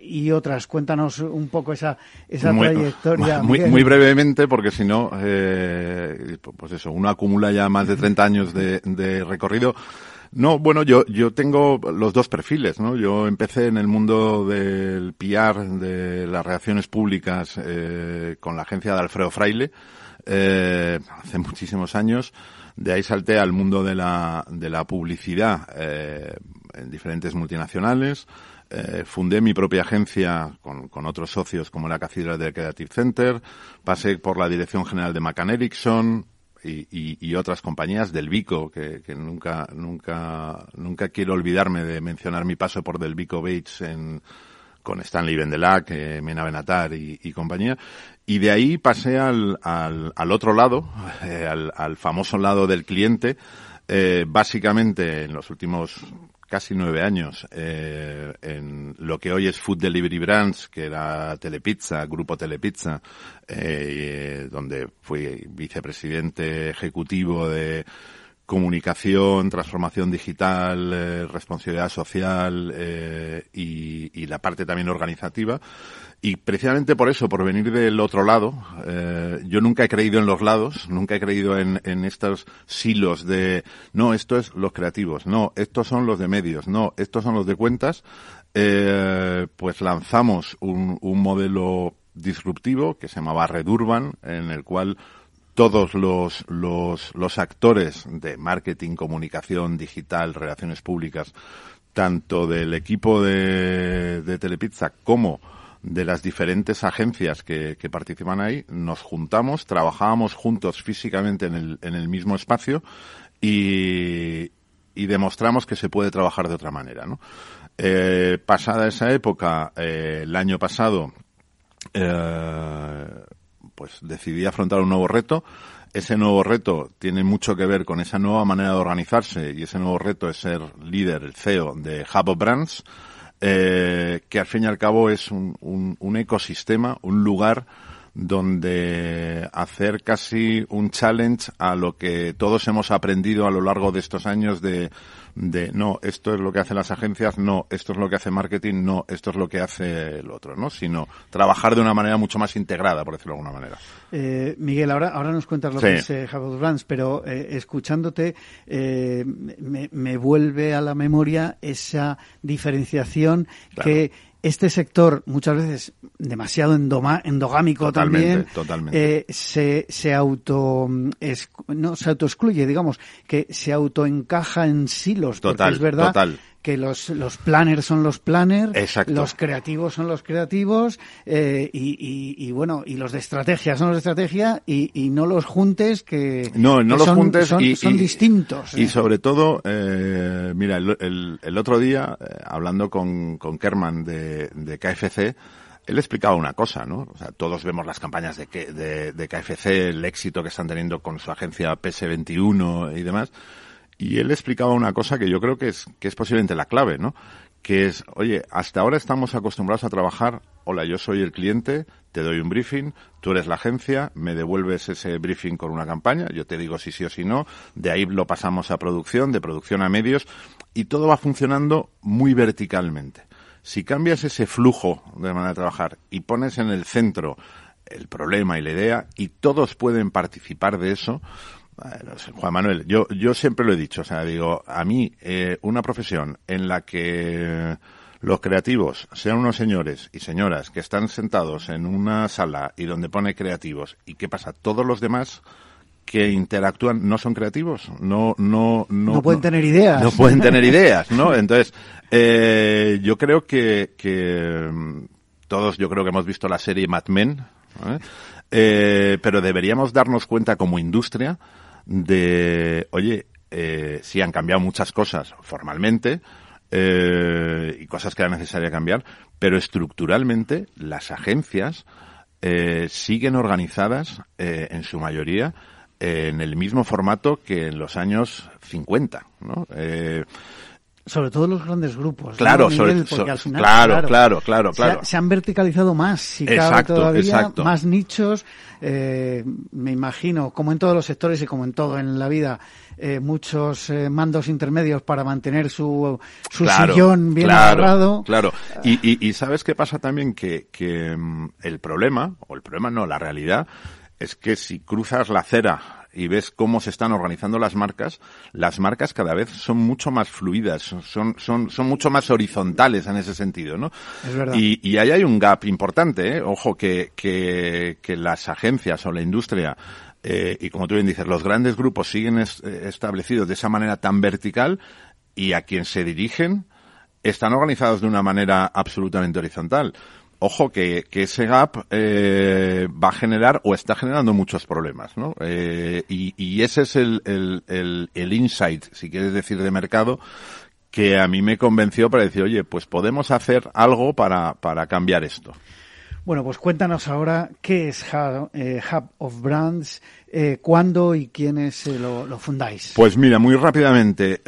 y otras. Cuéntanos un poco esa, esa trayectoria. Muy, muy breve brevemente, porque si no, eh, pues eso, uno acumula ya más de 30 años de, recorrido. No, bueno, yo, yo tengo los dos perfiles, ¿no? Yo empecé en el mundo del PR, de las relaciones públicas, eh, con la agencia de Alfredo Fraile, eh, hace muchísimos años. De ahí salté al mundo de la, de la publicidad, eh, en diferentes multinacionales. Eh, fundé mi propia agencia con, con, otros socios como la Catedral del Creative Center, pasé por la Dirección General de McCann Erickson y, y, y, otras compañías del Vico, que, que, nunca, nunca, nunca quiero olvidarme de mencionar mi paso por del Vico Bates en, con Stanley Vendelac, eh, Mena Benatar y, y, compañía. Y de ahí pasé al, al, al otro lado, eh, al, al, famoso lado del cliente, eh, básicamente en los últimos casi nueve años eh, en lo que hoy es Food Delivery Brands, que era Telepizza, Grupo Telepizza, eh, donde fui vicepresidente ejecutivo de comunicación, transformación digital, eh, responsabilidad social eh, y, la parte también organizativa. Y precisamente por eso, por venir del otro lado, eh, yo nunca he creído en los lados, nunca he creído en, estos silos de, no, esto es los creativos, no, estos son los de medios, no, estos son los de cuentas. Pues lanzamos un, un modelo disruptivo que se llamaba Red Urban, en el cual todos los, los, los actores de marketing, comunicación digital, relaciones públicas, tanto del equipo de, de Telepizza como de las diferentes agencias que, que, participan ahí, nos juntamos, trabajábamos juntos físicamente en el, en el mismo espacio y, y demostramos que se puede trabajar de otra manera. ¿no? Eh, pasada esa época, eh, el año pasado, eh, pues decidí afrontar un nuevo reto. Ese nuevo reto tiene mucho que ver con esa nueva manera de organizarse y ese nuevo reto es ser líder, el CEO de Hub of Brands, eh, que al fin y al cabo es un, un, un ecosistema, un lugar donde hacer casi un challenge a lo que todos hemos aprendido a lo largo de estos años de de no, esto es lo que hacen las agencias, no, esto es lo que hace marketing, no, esto es lo que hace el otro, ¿no? Sino trabajar de una manera mucho más integrada, por decirlo de alguna manera. Eh, Miguel, ahora, ahora nos cuentas lo sí. que es eh, Brands, pero eh, escuchándote eh, me, me, vuelve a la memoria esa diferenciación claro. que este sector, muchas veces demasiado endoma, endogámico totalmente, también, totalmente. Eh, se, se auto es, no se autoexcluye, digamos, que se autoencaja en silos, total, porque es verdad total que los, los planners son los planners, Exacto. los creativos son los creativos, eh, y, y, y, bueno, y los de estrategia son los de estrategia, y, y no los juntes que, no, no que los son, juntes son, y, son distintos. Y sobre todo, eh, mira, el, el, el, otro día, eh, hablando con, con Kerman de, de KFC, él explicaba una cosa, ¿no? O sea, todos vemos las campañas de, de, de KFC, el éxito que están teniendo con su agencia PS21 y demás, y él explicaba una cosa que yo creo que es, que es posiblemente la clave, ¿no? Que es, oye, hasta ahora estamos acostumbrados a trabajar, hola, yo soy el cliente, te doy un briefing, tú eres la agencia, me devuelves ese briefing con una campaña, yo te digo si sí o si no, de ahí lo pasamos a producción, de producción a medios, y todo va funcionando muy verticalmente. Si cambias ese flujo de manera de trabajar y pones en el centro el problema y la idea y todos pueden participar de eso. Juan Manuel, yo, yo siempre lo he dicho, o sea, digo, a mí, eh, una profesión en la que los creativos sean unos señores y señoras que están sentados en una sala y donde pone creativos, ¿y qué pasa? Todos los demás que interactúan no son creativos, no no no, no pueden tener ideas, no pueden tener ideas, ¿no? Entonces eh, yo creo que, que mm, todos yo creo que hemos visto la serie Mad Men, ¿eh? Eh, pero deberíamos darnos cuenta como industria de, oye, eh, sí han cambiado muchas cosas formalmente eh, y cosas que era necesaria cambiar, pero estructuralmente las agencias eh, siguen organizadas eh, en su mayoría en el mismo formato que en los años 50, ¿no? Sobre todo los grandes grupos. Claro, ¿no, sobre, Miguel? Porque so- al final, claro, claro, claro, se ha- claro. Se, han verticalizado más, si cabe Exacto, todavía, exacto. más nichos. eh, me imagino, como en todos los sectores y como en todo en la vida, eh, muchos eh, mandos intermedios para mantener su, su Claro, sillón bien claro, agarrado. Claro. Y, y, y sabes qué pasa también que, que mm, el problema, o el problema no, la realidad, es que si cruzas la acera y ves cómo se están organizando las marcas, las marcas cada vez son mucho más fluidas, son, son, son mucho más horizontales en ese sentido, ¿no? Es verdad. Y, y ahí hay un gap importante, ¿eh? Ojo, que, que, que las agencias o la industria eh, y como tú bien dices, los grandes grupos siguen es- eh, establecidos de esa manera tan vertical y a quien se dirigen están organizados de una manera absolutamente horizontal. Ojo que, que ese gap eh, va a generar o está generando muchos problemas, ¿no? Eh, y, y ese es el, el, el, el insight, si quieres decir, de mercado que a mí me convenció para decir, oye, pues podemos hacer algo para, para cambiar esto. Bueno, pues cuéntanos ahora qué es Hub, eh, of Brands, eh, cuándo y quiénes eh, lo, fundáis. Pues mira, muy rápidamente,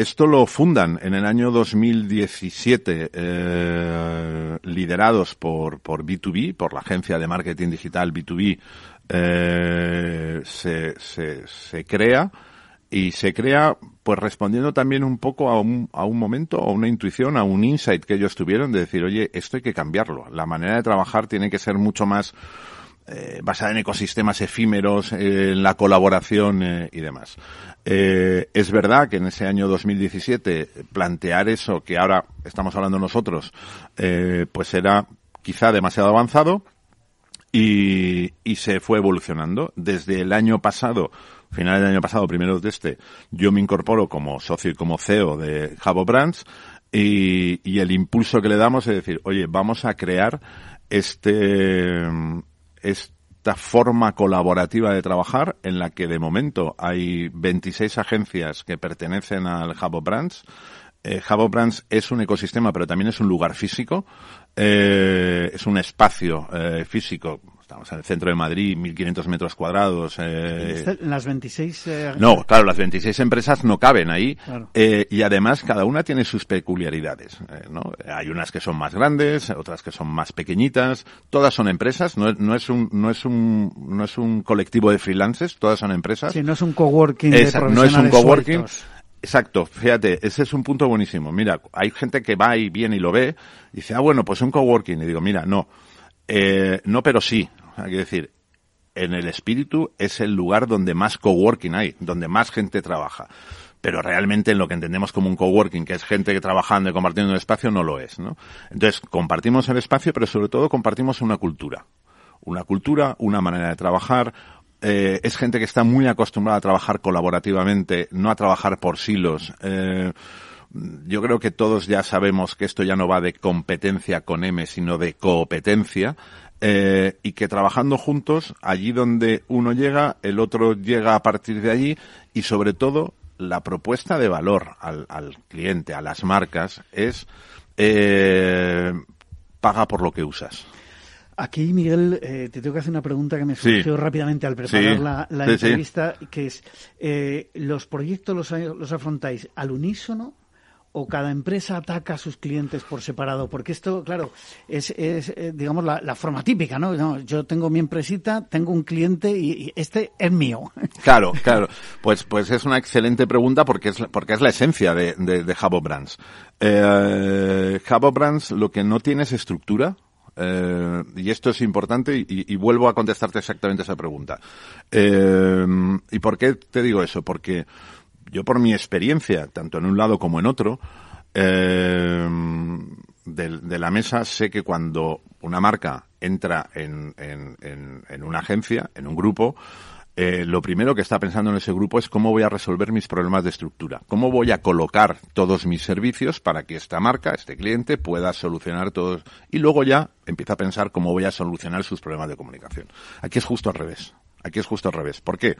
esto lo fundan en el año 2017, eh, liderados por, por B2B, por la agencia de marketing digital B2B, eh, se, se, se crea y se crea pues respondiendo también un poco a un, a un momento, a una intuición, a un insight que ellos tuvieron de decir, oye, esto hay que cambiarlo. La manera de trabajar tiene que ser mucho más eh, basada en ecosistemas efímeros, en la colaboración eh, y demás. Eh, es verdad que en ese año 2017 plantear eso que ahora estamos hablando nosotros, pues era quizá demasiado avanzado y, y se fue evolucionando. Desde el año pasado, final del año pasado, primero de este, yo me incorporo como socio y como CEO de Jabo Brands y, el impulso que le damos es decir, oye, vamos a crear este, esta forma colaborativa de trabajar en la que de momento hay 26 agencias que pertenecen al Jabo Brands. Eh, Brands es un ecosistema, pero también es un lugar físico, eh, es un espacio eh, físico. Estamos en el centro de Madrid, 1.500 metros cuadrados. eh, las 26... eh, no, claro, las 26 empresas no caben ahí Claro. eh, y además cada una tiene sus peculiaridades. eh, ¿no? Hay unas que son más grandes, otras que son más pequeñitas. Todas son empresas, no, es- no es un no es un no es un colectivo de freelancers, todas son empresas. Sí, no es un coworking de no es un coworking. sueltos. Exacto, fíjate, ese es un punto buenísimo. Mira, hay gente que va y viene y lo ve, y dice, ah, bueno, pues un coworking. Y digo, mira, no, eh, no, pero sí. Sea, quiero decir, en el espíritu es el lugar donde más coworking hay, donde más gente trabaja. Pero realmente en lo que entendemos como un coworking, que es gente que trabajando y compartiendo un espacio, no lo es, ¿no? Entonces, compartimos el espacio, pero sobre todo compartimos una cultura. Una cultura, una manera de trabajar, eh, es gente que está muy acostumbrada a trabajar colaborativamente, no a trabajar por silos. Eh, yo creo que todos ya sabemos que esto ya no va de competencia con M, sino de competencia. Eh, y que trabajando juntos, allí donde uno llega, el otro llega a partir de allí y sobre todo la propuesta de valor al, al cliente, a las marcas, es eh, paga por lo que usas. Aquí, Miguel, eh, te tengo que hacer una pregunta que me Sí. surgió rápidamente al preparar Sí. la, la Sí, sí. entrevista, que es, eh, ¿los proyectos los, los afrontáis al unísono o cada empresa ataca a sus clientes por separado? Porque esto, claro, es, eh, digamos, la, forma típica, ¿no? No, Yo tengo mi empresita, tengo un cliente y, este es mío. Claro, claro. Pues, pues es una excelente pregunta porque es, porque es la esencia de, de, de Brands. Eh, Brands lo que no tiene es estructura. eh, y esto es importante y, vuelvo a contestarte exactamente esa pregunta. Eh, ¿Y por qué te digo eso? Porque yo por mi experiencia, tanto en un lado como en otro, eh, de, la mesa sé que cuando una marca entra en, una agencia, en un grupo, eh, lo primero que está pensando en ese grupo es cómo voy a resolver mis problemas de estructura, cómo voy a colocar todos mis servicios para que esta marca, este cliente, pueda solucionar todos. Y luego ya empieza a pensar cómo voy a solucionar sus problemas de comunicación. Aquí es justo al revés. Aquí es justo al revés. ¿Por qué?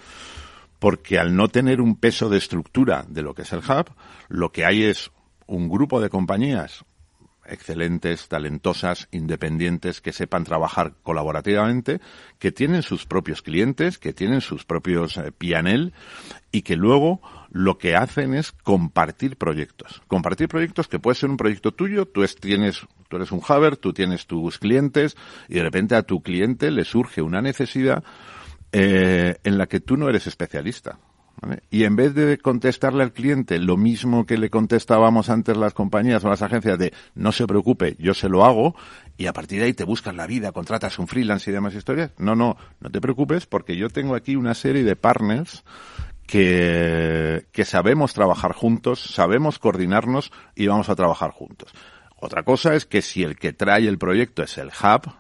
Porque al no tener un peso de estructura de lo que es el hub, lo que hay es un grupo de compañías excelentes, talentosas, independientes, que sepan trabajar colaborativamente, que tienen sus propios clientes, que tienen sus propios eh, PNL y que luego lo que hacen es compartir proyectos. Compartir proyectos que puede ser un proyecto tuyo, tú tienes, tú eres un Haber, tú tienes tus clientes y de repente a tu cliente le surge una necesidad eh, en la que tú no eres especialista. Y en vez de contestarle al cliente lo mismo que le contestábamos antes las compañías o las agencias de no se preocupe, yo se lo hago, y a partir de ahí te buscas la vida, contratas un freelance y demás historias. No, no, no te preocupes porque yo tengo aquí una serie de partners que, que sabemos trabajar juntos, sabemos coordinarnos y vamos a trabajar juntos. Otra cosa es que si el que trae el proyecto es el hub,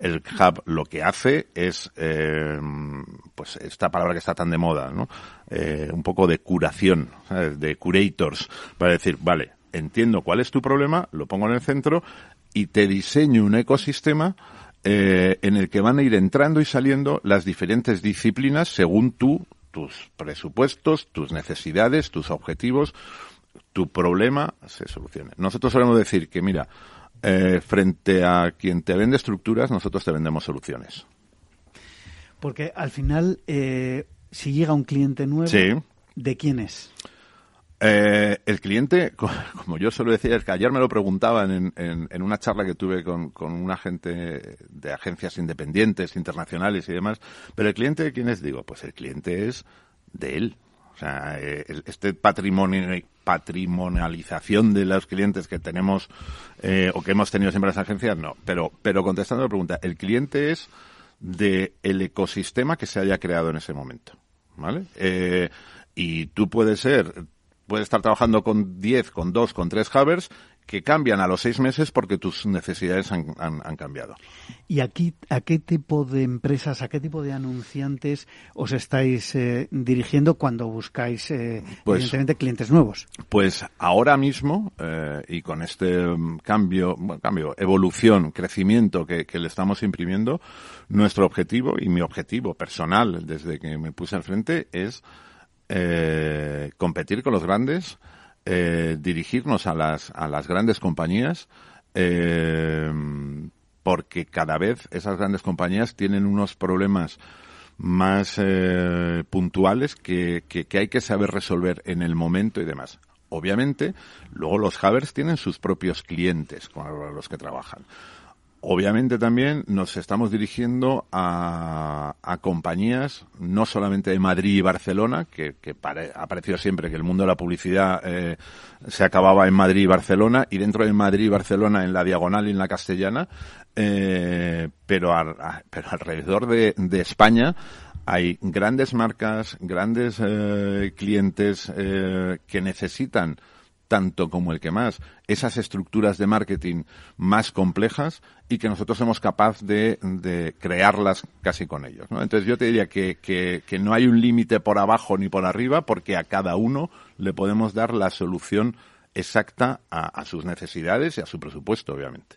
el hub lo que hace es, eh, pues esta palabra que está tan de moda, ¿no? Eh, un poco de curación, de curators, para decir, vale, entiendo cuál es tu problema, lo pongo en el centro y te diseño un ecosistema eh, en el que van a ir entrando y saliendo las diferentes disciplinas según tú, tus presupuestos, tus necesidades, tus objetivos, tu problema se solucione. Nosotros solemos decir que, mira, eh, frente a quien te vende estructuras, nosotros te vendemos soluciones. Porque al final, eh, si llega un cliente nuevo, ¿de quién es? Eh, el cliente, como yo suelo decir, es que ayer me lo preguntaban en, en, una charla que tuve con, con un agente de agencias independientes, internacionales y demás, pero el cliente, ¿de quién es? Digo, pues el cliente es de él. O sea, este patrimonio, patrimonialización de los clientes que tenemos eh, o que hemos tenido siempre las agencias, no. Pero, pero contestando la pregunta, el cliente es del el ecosistema que se haya creado en ese momento. ¿Vale? Eh, y tú puedes ser, puedes estar trabajando con 10, con 2, con 3 Havers que cambian a los seis meses porque tus necesidades han, cambiado. ¿Y aquí a qué tipo de empresas, a qué tipo de anunciantes os estáis eh, dirigiendo cuando buscáis, eh, pues evidentemente, clientes nuevos? Pues ahora mismo, eh, y con este mm, cambio, cambio, evolución, crecimiento que, que, le estamos imprimiendo, nuestro objetivo y mi objetivo personal desde que me puse al frente es competir con los grandes, eh, dirigirnos a las, a las grandes compañías eh, porque cada vez esas grandes compañías tienen unos problemas más eh, puntuales que, que, que, hay que saber resolver en el momento y demás. Obviamente, luego los Havers tienen sus propios clientes con los que trabajan. Obviamente también nos estamos dirigiendo a, compañías no solamente de Madrid y Barcelona, que, ha parecido siempre que el mundo de la publicidad eh, se acababa en Madrid y Barcelona, y dentro de Madrid y Barcelona en la diagonal y en la castellana, eh, pero, pero alrededor de, España hay grandes marcas, grandes eh, clientes que necesitan tanto como el que más, esas estructuras de marketing más complejas y que nosotros somos capaces de, crearlas casi con ellos. Entonces yo te diría que, que, no hay un límite por abajo ni por arriba porque a cada uno le podemos dar la solución exacta a, sus necesidades y a su presupuesto, obviamente.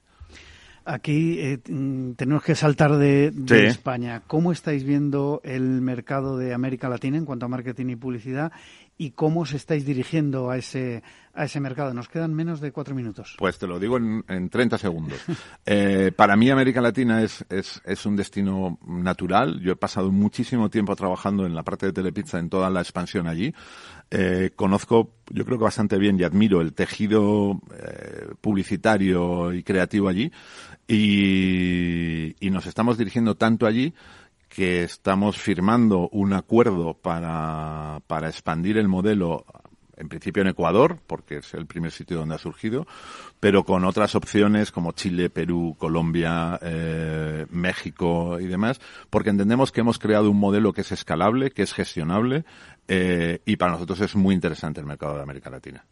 Aquí eh, mm, tenemos que saltar de, España. ¿Cómo estáis viendo el mercado de América Latina en cuanto a marketing y publicidad y cómo os estáis dirigiendo a ese, a ese mercado. Nos quedan menos de cuatro minutos. Pues te lo digo en, en 30 segundos. eh, para mí América Latina es, es, es, un destino natural. Yo he pasado muchísimo tiempo trabajando en la parte de Telepizza, en toda la expansión allí. Eh, conozco, yo creo que bastante bien y admiro el tejido eh, publicitario y creativo allí. Y, y nos estamos dirigiendo tanto allí que estamos firmando un acuerdo para, para expandir el modelo en principio en Ecuador, porque es el primer sitio donde ha surgido, pero con otras opciones como Chile, Perú, Colombia, eh, México y demás, porque entendemos que hemos creado un modelo que es escalable, que es gestionable, eh, y para nosotros es muy interesante el mercado de América Latina.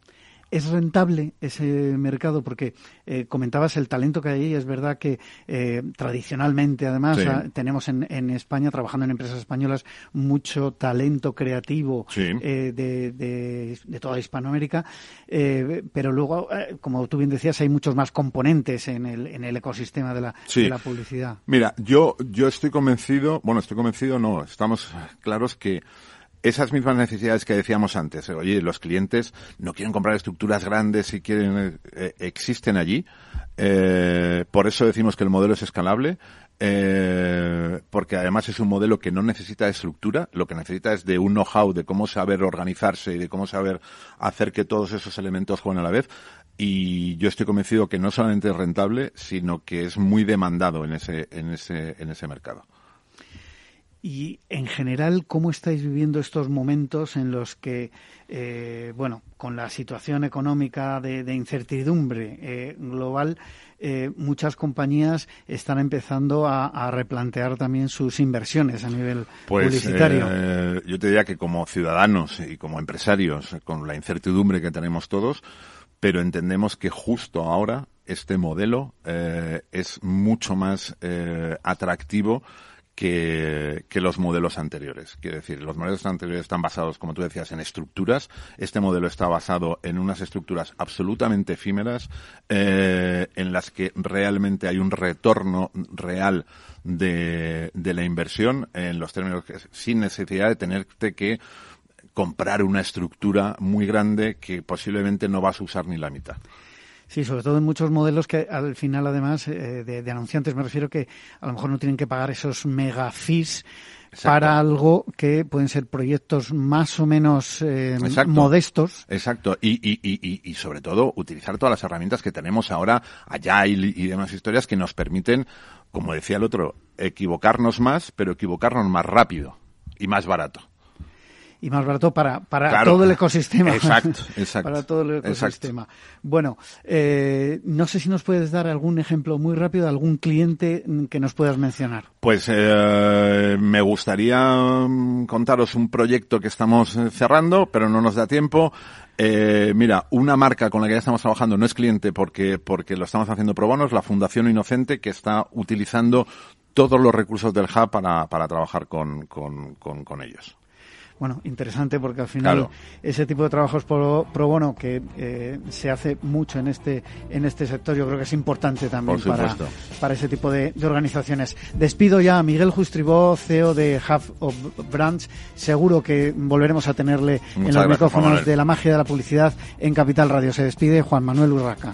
¿Es rentable ese mercado? Porque eh, comentabas el talento que hay ahí. Es verdad que eh, tradicionalmente, además, ah, tenemos en, en, España, trabajando en empresas españolas, mucho talento creativo eh, de, de, toda Hispanoamérica. pero luego, como tú bien decías, hay muchos más componentes en el, en el ecosistema de la, de la publicidad. Mira, yo, yo estoy convencido, bueno, estoy convencido, no, estamos claros que esas mismas necesidades que decíamos antes, oye, los clientes no quieren comprar estructuras grandes y quieren, eh, eh, existen allí. Eh, por eso decimos que el modelo es escalable, porque además es un modelo que no necesita estructura, lo que necesita es de un know-how de cómo saber organizarse y de cómo saber hacer que todos esos elementos jueguen a la vez. Y yo estoy convencido que no solamente es rentable, sino que es muy demandado en ese, en ese, en ese mercado. Y en general, ¿cómo estáis viviendo estos momentos en los que, eh, bueno, con la situación económica de, incertidumbre eh, global, eh, muchas compañías están empezando a, replantear también sus inversiones a nivel pues, publicitario? yo te diría que como ciudadanos y como empresarios, con la incertidumbre que tenemos todos, pero entendemos que justo ahora este modelo es mucho más atractivo que, que, los modelos anteriores. Quiero decir, los modelos anteriores están basados, como tú decías, en estructuras. Este modelo está basado en unas estructuras absolutamente efímeras, eh, en las que realmente hay un retorno real de, de la inversión en los términos que, sin necesidad de tenerte que comprar una estructura muy grande que posiblemente no vas a usar ni la mitad. Sí, sobre todo en muchos modelos que al final, además, eh, de, anunciantes, me refiero que a lo mejor no tienen que pagar esos mega fees para algo que pueden ser proyectos más o menos eh, modestos. Exacto, y, y, y, y, sobre todo utilizar todas las herramientas que tenemos ahora, allá y, y demás historias que nos permiten, como decía el otro, equivocarnos más, pero equivocarnos más rápido y más barato y más barato para, para todo el ecosistema. Exacto, exacto. para todo el ecosistema. Bueno, eh, no sé si nos puedes dar algún ejemplo muy rápido de algún cliente que nos puedas mencionar. Pues eh, me gustaría mm, contaros un proyecto que estamos eh, cerrando, pero no nos da tiempo. Eh, mira, una marca con la que ya estamos trabajando no es cliente porque, porque lo estamos haciendo pro bono, es la Fundación Inocente que está utilizando todos los recursos del Hub para, para trabajar con, con, con, con ellos bueno, interesante porque al final ese tipo de trabajos pro, pro bono que eh, se hace mucho en este en este sector, yo creo que es importante también para, para ese tipo de, organizaciones. Despido ya a Miguel Justribó, CEO de Hub of Brands. Seguro que volveremos a tenerle en los micrófonos de la magia de la publicidad en Capital Radio. Se despide Juan Manuel Urraca.